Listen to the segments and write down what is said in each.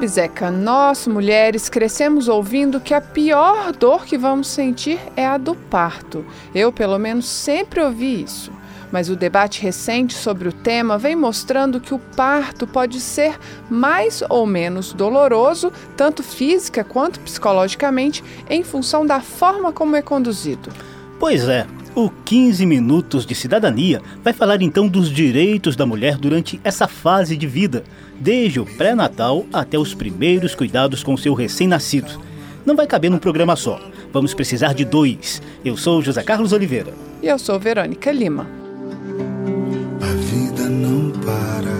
Sabe, Zeca, nós mulheres crescemos ouvindo que a pior dor que vamos sentir é a do parto. Eu, pelo menos, sempre ouvi isso. Mas o debate recente sobre o tema vem mostrando que o parto pode ser mais ou menos doloroso, tanto física quanto psicologicamente, em função da forma como é conduzido. Pois é, o 15 Minutos de Cidadania vai falar então dos direitos da mulher durante essa fase de vida, desde o pré-natal até os primeiros cuidados com seu recém-nascido. Não vai caber num programa só, vamos precisar de dois. Eu sou José Carlos Oliveira. E eu sou Verônica Lima. A vida não para.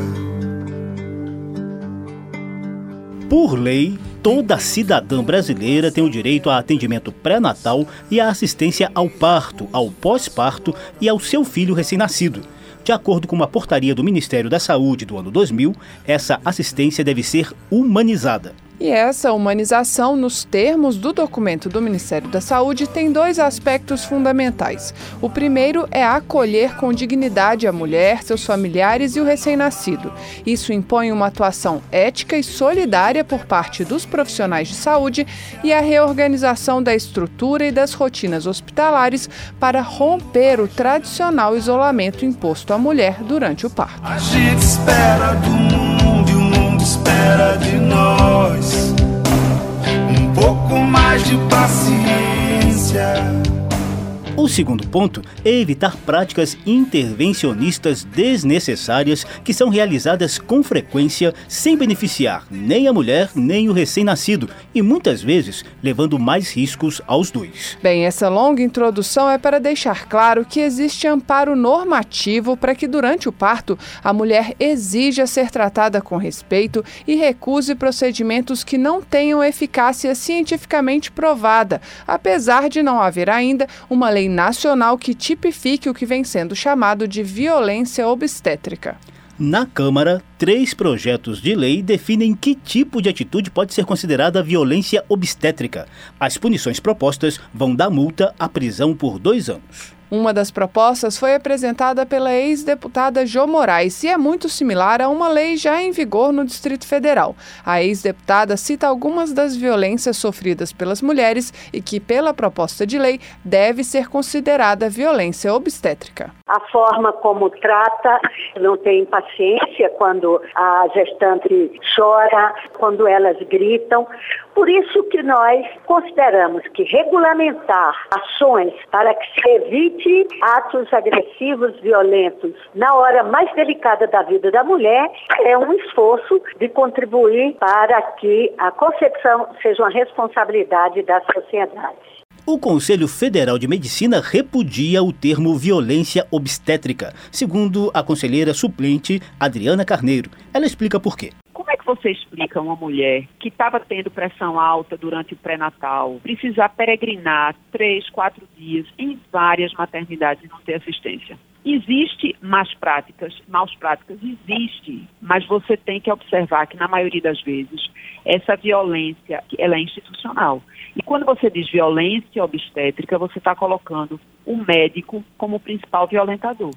Por lei, toda cidadã brasileira tem o direito a atendimento pré-natal e a assistência ao parto, ao pós-parto e ao seu filho recém-nascido. De acordo com uma portaria do Ministério da Saúde do ano 2000, essa assistência deve ser humanizada. E essa humanização, nos termos do documento do Ministério da Saúde, tem dois aspectos fundamentais. O primeiro é acolher com dignidade a mulher, seus familiares e o recém-nascido. Isso impõe uma atuação ética e solidária por parte dos profissionais de saúde e a reorganização da estrutura e das rotinas hospitalares para romper o tradicional isolamento imposto à mulher durante o parto. A gente espera do mundo e o mundo espera de nós. De paciência. O segundo ponto é evitar práticas intervencionistas desnecessárias que são realizadas com frequência sem beneficiar nem a mulher nem o recém-nascido e muitas vezes levando mais riscos aos dois. Bem, essa longa introdução é para deixar claro que existe amparo normativo para que durante o parto a mulher exija ser tratada com respeito e recuse procedimentos que não tenham eficácia cientificamente provada, apesar de não haver ainda uma lei nacional que tipifique o que vem sendo chamado de violência obstétrica. Na Câmara, três projetos de lei definem que tipo de atitude pode ser considerada violência obstétrica. As punições propostas vão da multa à prisão por dois anos. Uma das propostas foi apresentada pela ex-deputada Jo Moraes e é muito similar a uma lei já em vigor no Distrito Federal. A ex-deputada cita algumas das violências sofridas pelas mulheres e que, pela proposta de lei, deve ser considerada violência obstétrica. a forma como trata, não tem paciência quando a gestante chora, quando elas gritam. Por isso que nós consideramos que regulamentar ações para que se evite atos agressivos, violentos, na hora mais delicada da vida da mulher, é um esforço de contribuir para que a concepção seja uma responsabilidade da sociedade. O Conselho Federal de Medicina repudia o termo violência obstétrica, segundo a conselheira suplente Adriana Carneiro. Ela explica por quê. Você explica uma mulher que estava tendo pressão alta durante o pré-natal, precisar peregrinar três, quatro dias em várias maternidades e não ter assistência? Existe más práticas, maus práticas, existe, mas você tem que observar que na maioria das vezes essa violência ela é institucional. E quando você diz violência obstétrica, você está colocando o médico como principal violentador.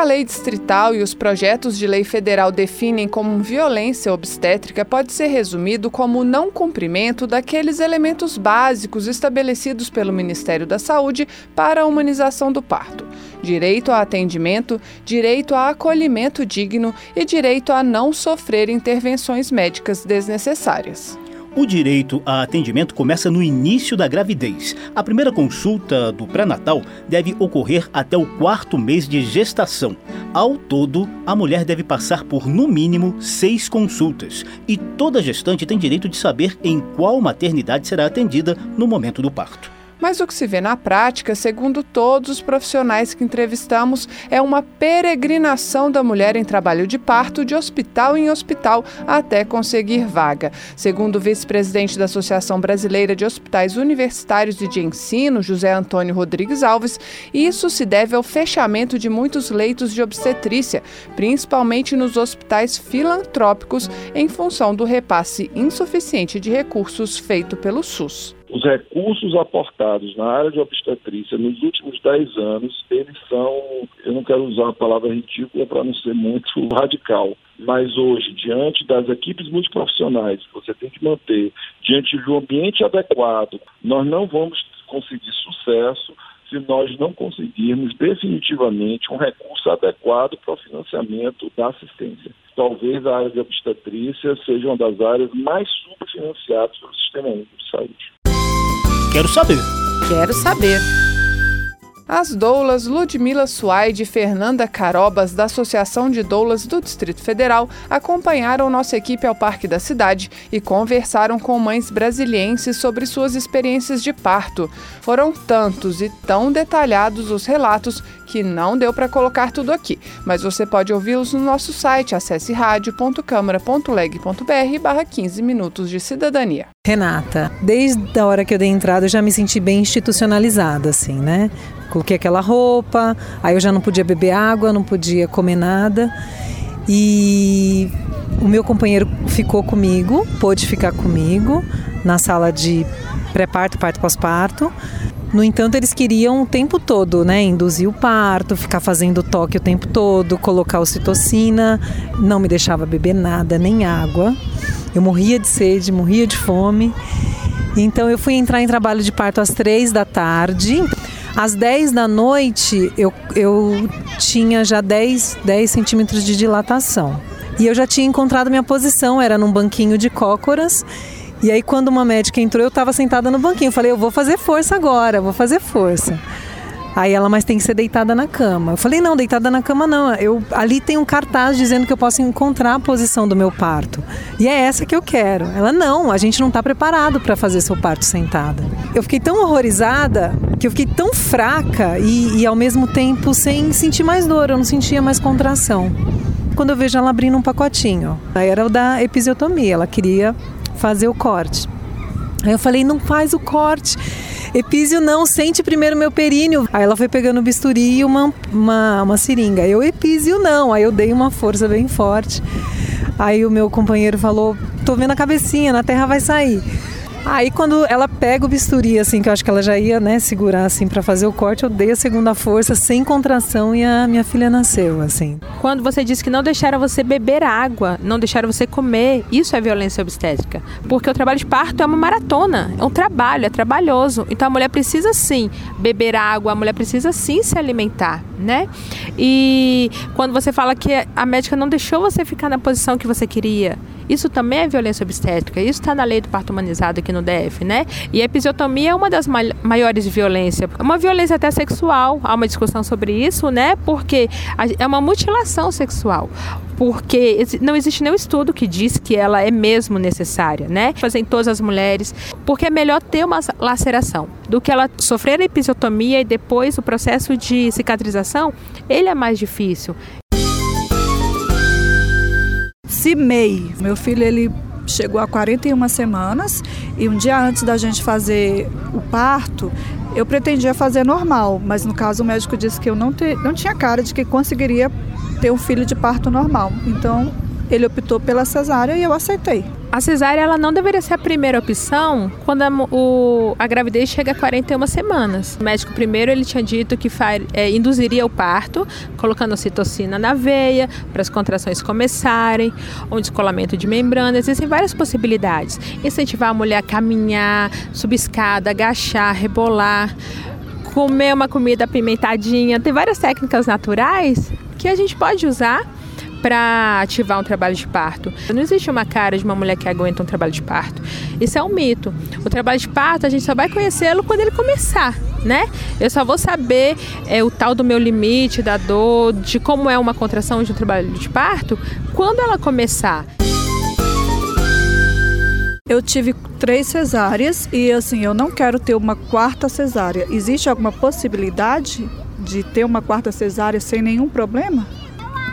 A lei distrital e os projetos de lei federal definem como violência obstétrica pode ser resumido como não cumprimento daqueles elementos básicos estabelecidos pelo Ministério da Saúde para a humanização do parto: direito a atendimento, direito a acolhimento digno e direito a não sofrer intervenções médicas desnecessárias. O direito a atendimento começa no início da gravidez. A primeira consulta do pré-natal deve ocorrer até o quarto mês de gestação. Ao todo, a mulher deve passar por no mínimo seis consultas. E toda gestante tem direito de saber em qual maternidade será atendida no momento do parto. Mas o que se vê na prática, segundo todos os profissionais que entrevistamos, é uma peregrinação da mulher em trabalho de parto de hospital em hospital até conseguir vaga. Segundo o vice-presidente da Associação Brasileira de Hospitais Universitários e de Ensino, José Antônio Rodrigues Alves, isso se deve ao fechamento de muitos leitos de obstetrícia, principalmente nos hospitais filantrópicos, em função do repasse insuficiente de recursos feito pelo SUS os recursos aportados na área de obstetrícia nos últimos 10 anos, eles são, eu não quero usar a palavra ridícula para não ser muito radical, mas hoje, diante das equipes multiprofissionais que você tem que manter, diante um ambiente adequado, nós não vamos conseguir sucesso se nós não conseguirmos definitivamente um recurso adequado para o financiamento da assistência. Talvez a área de obstetrícia seja uma das áreas mais subfinanciadas pelo Sistema Único de Saúde. Quero saber. Quero saber. As doulas Ludmila Suaide e Fernanda Carobas, da Associação de Doulas do Distrito Federal, acompanharam nossa equipe ao Parque da Cidade e conversaram com mães brasilienses sobre suas experiências de parto. Foram tantos e tão detalhados os relatos que não deu para colocar tudo aqui, mas você pode ouvi-los no nosso site. Acesse rádio.câmara.leg.br barra 15 minutos de cidadania. Renata, desde a hora que eu dei entrada eu já me senti bem institucionalizada, assim, né? Coloquei aquela roupa, aí eu já não podia beber água, não podia comer nada. E o meu companheiro ficou comigo, pôde ficar comigo na sala de pré-parto, parto pós-parto. No entanto, eles queriam o tempo todo, né? Induzir o parto, ficar fazendo toque o tempo todo, colocar ocitocina, não me deixava beber nada, nem água. Eu morria de sede, morria de fome. Então eu fui entrar em trabalho de parto às três da tarde. Às 10 da noite eu, eu tinha já 10, 10 centímetros de dilatação. E eu já tinha encontrado minha posição, era num banquinho de cócoras. E aí, quando uma médica entrou, eu estava sentada no banquinho. Eu falei, eu vou fazer força agora, vou fazer força. Aí ela, mas tem que ser deitada na cama. Eu falei, não, deitada na cama não. Eu, ali tem um cartaz dizendo que eu posso encontrar a posição do meu parto. E é essa que eu quero. Ela, não, a gente não está preparado para fazer seu parto sentada. Eu fiquei tão horrorizada que eu fiquei tão fraca e, e ao mesmo tempo sem sentir mais dor, eu não sentia mais contração. Quando eu vejo ela abrindo um pacotinho, aí era o da episiotomia, ela queria fazer o corte. Aí eu falei, não faz o corte. Epísio não, sente primeiro meu períneo. Aí ela foi pegando o bisturi e uma, uma, uma seringa. Eu, epísio não. Aí eu dei uma força bem forte. Aí o meu companheiro falou, tô vendo a cabecinha, na terra vai sair. Aí quando ela pega o bisturi, assim, que eu acho que ela já ia, né, segurar, assim, para fazer o corte, eu dei a segunda força sem contração e a minha filha nasceu, assim. Quando você disse que não deixaram você beber água, não deixaram você comer, isso é violência obstétrica. Porque o trabalho de parto é uma maratona, é um trabalho, é trabalhoso. Então a mulher precisa sim beber água, a mulher precisa sim se alimentar, né? E quando você fala que a médica não deixou você ficar na posição que você queria, isso também é violência obstétrica. Isso está na lei do parto humanizado aqui no DF, né? E a episiotomia é uma das maiores violências. É uma violência até sexual. Há uma discussão sobre isso, né? Porque é uma mutilação sexual porque não existe nenhum estudo que diz que ela é mesmo necessária, né? Fazer em todas as mulheres, porque é melhor ter uma laceração do que ela sofrer a episiotomia e depois o processo de cicatrização, ele é mais difícil. Cimei. Meu filho, ele chegou a 41 semanas e um dia antes da gente fazer o parto, eu pretendia fazer normal, mas no caso o médico disse que eu não, te, não tinha cara de que conseguiria ter um filho de parto normal. Então ele optou pela cesárea e eu aceitei. A cesárea ela não deveria ser a primeira opção quando a, o, a gravidez chega a 41 semanas. O médico primeiro ele tinha dito que far, é, induziria o parto, colocando citocina na veia para as contrações começarem, um descolamento de membrana. Existem várias possibilidades. Incentivar a mulher a caminhar, subir escada, agachar, rebolar, comer uma comida apimentadinha. Tem várias técnicas naturais que a gente pode usar para ativar um trabalho de parto. Não existe uma cara de uma mulher que aguenta um trabalho de parto. Isso é um mito. O trabalho de parto a gente só vai conhecê-lo quando ele começar, né? Eu só vou saber é, o tal do meu limite, da dor, de como é uma contração de um trabalho de parto quando ela começar. Eu tive três cesáreas e assim, eu não quero ter uma quarta cesárea. Existe alguma possibilidade de ter uma quarta cesárea sem nenhum problema?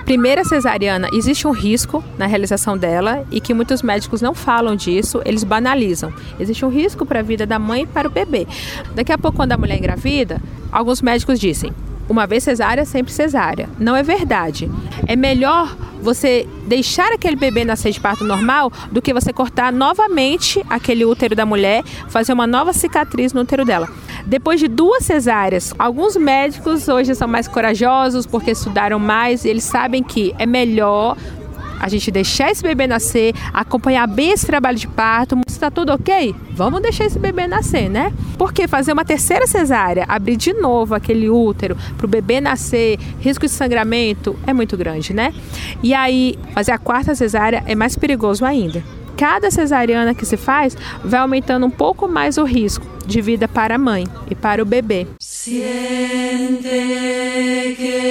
Primeira cesariana, existe um risco na realização dela e que muitos médicos não falam disso, eles banalizam. Existe um risco para a vida da mãe e para o bebê. Daqui a pouco, quando a mulher engravida, alguns médicos dizem: uma vez cesárea, sempre cesárea. Não é verdade. É melhor você deixar aquele bebê nascer de parto normal do que você cortar novamente aquele útero da mulher, fazer uma nova cicatriz no útero dela. Depois de duas cesáreas, alguns médicos hoje são mais corajosos porque estudaram mais e eles sabem que é melhor a gente deixar esse bebê nascer, acompanhar bem esse trabalho de parto. Se está tudo ok, vamos deixar esse bebê nascer, né? Porque fazer uma terceira cesárea, abrir de novo aquele útero para o bebê nascer, risco de sangramento é muito grande, né? E aí, fazer a quarta cesárea é mais perigoso ainda. Cada cesariana que se faz vai aumentando um pouco mais o risco de vida para a mãe e para o bebê. Siente que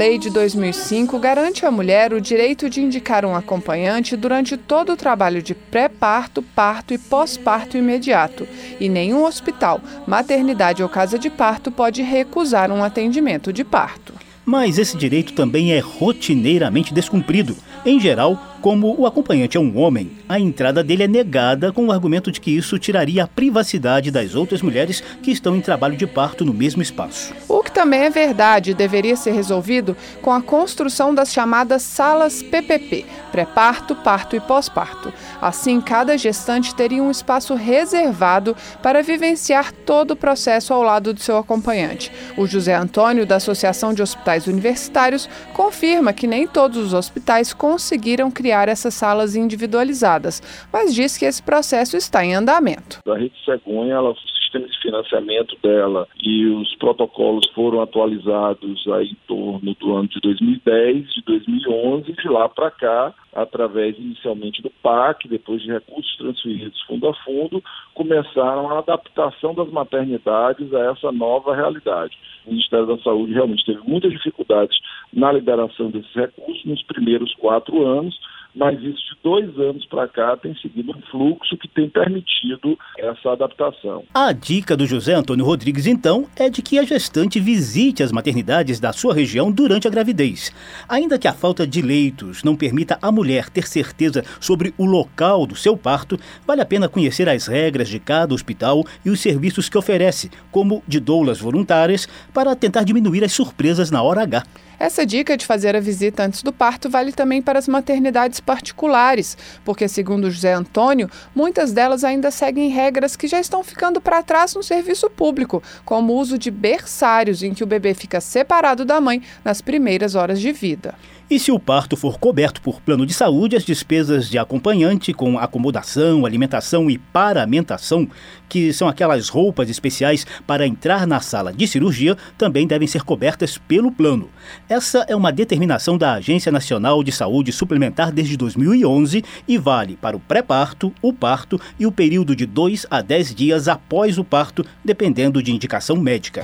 lei de 2005 garante à mulher o direito de indicar um acompanhante durante todo o trabalho de pré-parto, parto e pós-parto imediato, e nenhum hospital, maternidade ou casa de parto pode recusar um atendimento de parto. Mas esse direito também é rotineiramente descumprido. Em geral, como o acompanhante é um homem, a entrada dele é negada com o argumento de que isso tiraria a privacidade das outras mulheres que estão em trabalho de parto no mesmo espaço. O que também é verdade e deveria ser resolvido com a construção das chamadas salas PPP pré-parto, parto e pós-parto. Assim, cada gestante teria um espaço reservado para vivenciar todo o processo ao lado do seu acompanhante. O José Antônio, da Associação de Hospitais Universitários, confirma que nem todos os hospitais conseguiram criar criar essas salas individualizadas, mas diz que esse processo está em andamento. A rede Cegonha, ela, sistema de financiamento dela e os protocolos foram atualizados aí em torno do ano de 2010, de 2011, de lá para cá, através inicialmente do PAC, depois de recursos transferidos fundo a fundo, começaram a adaptação das maternidades a essa nova realidade. O Ministério da Saúde realmente teve muitas dificuldades na liberação desses recursos nos primeiros quatro anos, mas isso de dois anos para cá tem seguido um fluxo que tem permitido essa adaptação. A dica do José Antônio Rodrigues, então, é de que a gestante visite as maternidades da sua região durante a gravidez. Ainda que a falta de leitos não permita à mulher ter certeza sobre o local do seu parto, vale a pena conhecer as regras de cada hospital e os serviços que oferece, como de doulas voluntárias, para tentar diminuir as surpresas na hora H. Essa dica de fazer a visita antes do parto vale também para as maternidades particulares, porque, segundo José Antônio, muitas delas ainda seguem regras que já estão ficando para trás no serviço público, como o uso de berçários, em que o bebê fica separado da mãe nas primeiras horas de vida. E se o parto for coberto por plano de saúde, as despesas de acompanhante com acomodação, alimentação e paramentação, que são aquelas roupas especiais para entrar na sala de cirurgia, também devem ser cobertas pelo plano. Essa é uma determinação da Agência Nacional de Saúde Suplementar desde 2011 e vale para o pré-parto, o parto e o período de 2 a 10 dias após o parto, dependendo de indicação médica.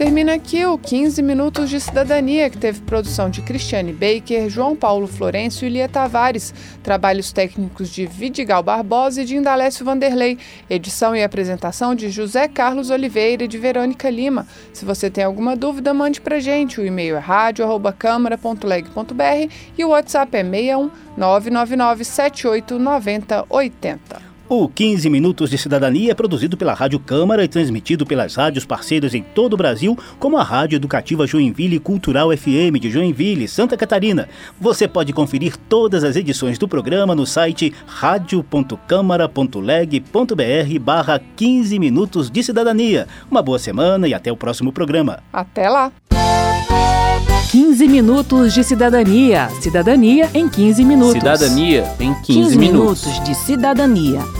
Termina aqui o 15 Minutos de Cidadania, que teve produção de Cristiane Baker, João Paulo Florencio e Lia Tavares, trabalhos técnicos de Vidigal Barbosa e de Indalécio Vanderlei, edição e apresentação de José Carlos Oliveira e de Verônica Lima. Se você tem alguma dúvida, mande pra gente. O e-mail é rádio.câmara.leg.br e o WhatsApp é 61 999 78 90 80. O 15 Minutos de Cidadania é produzido pela Rádio Câmara e transmitido pelas rádios parceiras em todo o Brasil, como a Rádio Educativa Joinville Cultural FM de Joinville, Santa Catarina. Você pode conferir todas as edições do programa no site radio.câmara.leg.br barra 15 Minutos de Cidadania. Uma boa semana e até o próximo programa. Até lá! 15 minutos de cidadania. Cidadania em 15 minutos. Cidadania em 15, 15 minutos. minutos de cidadania.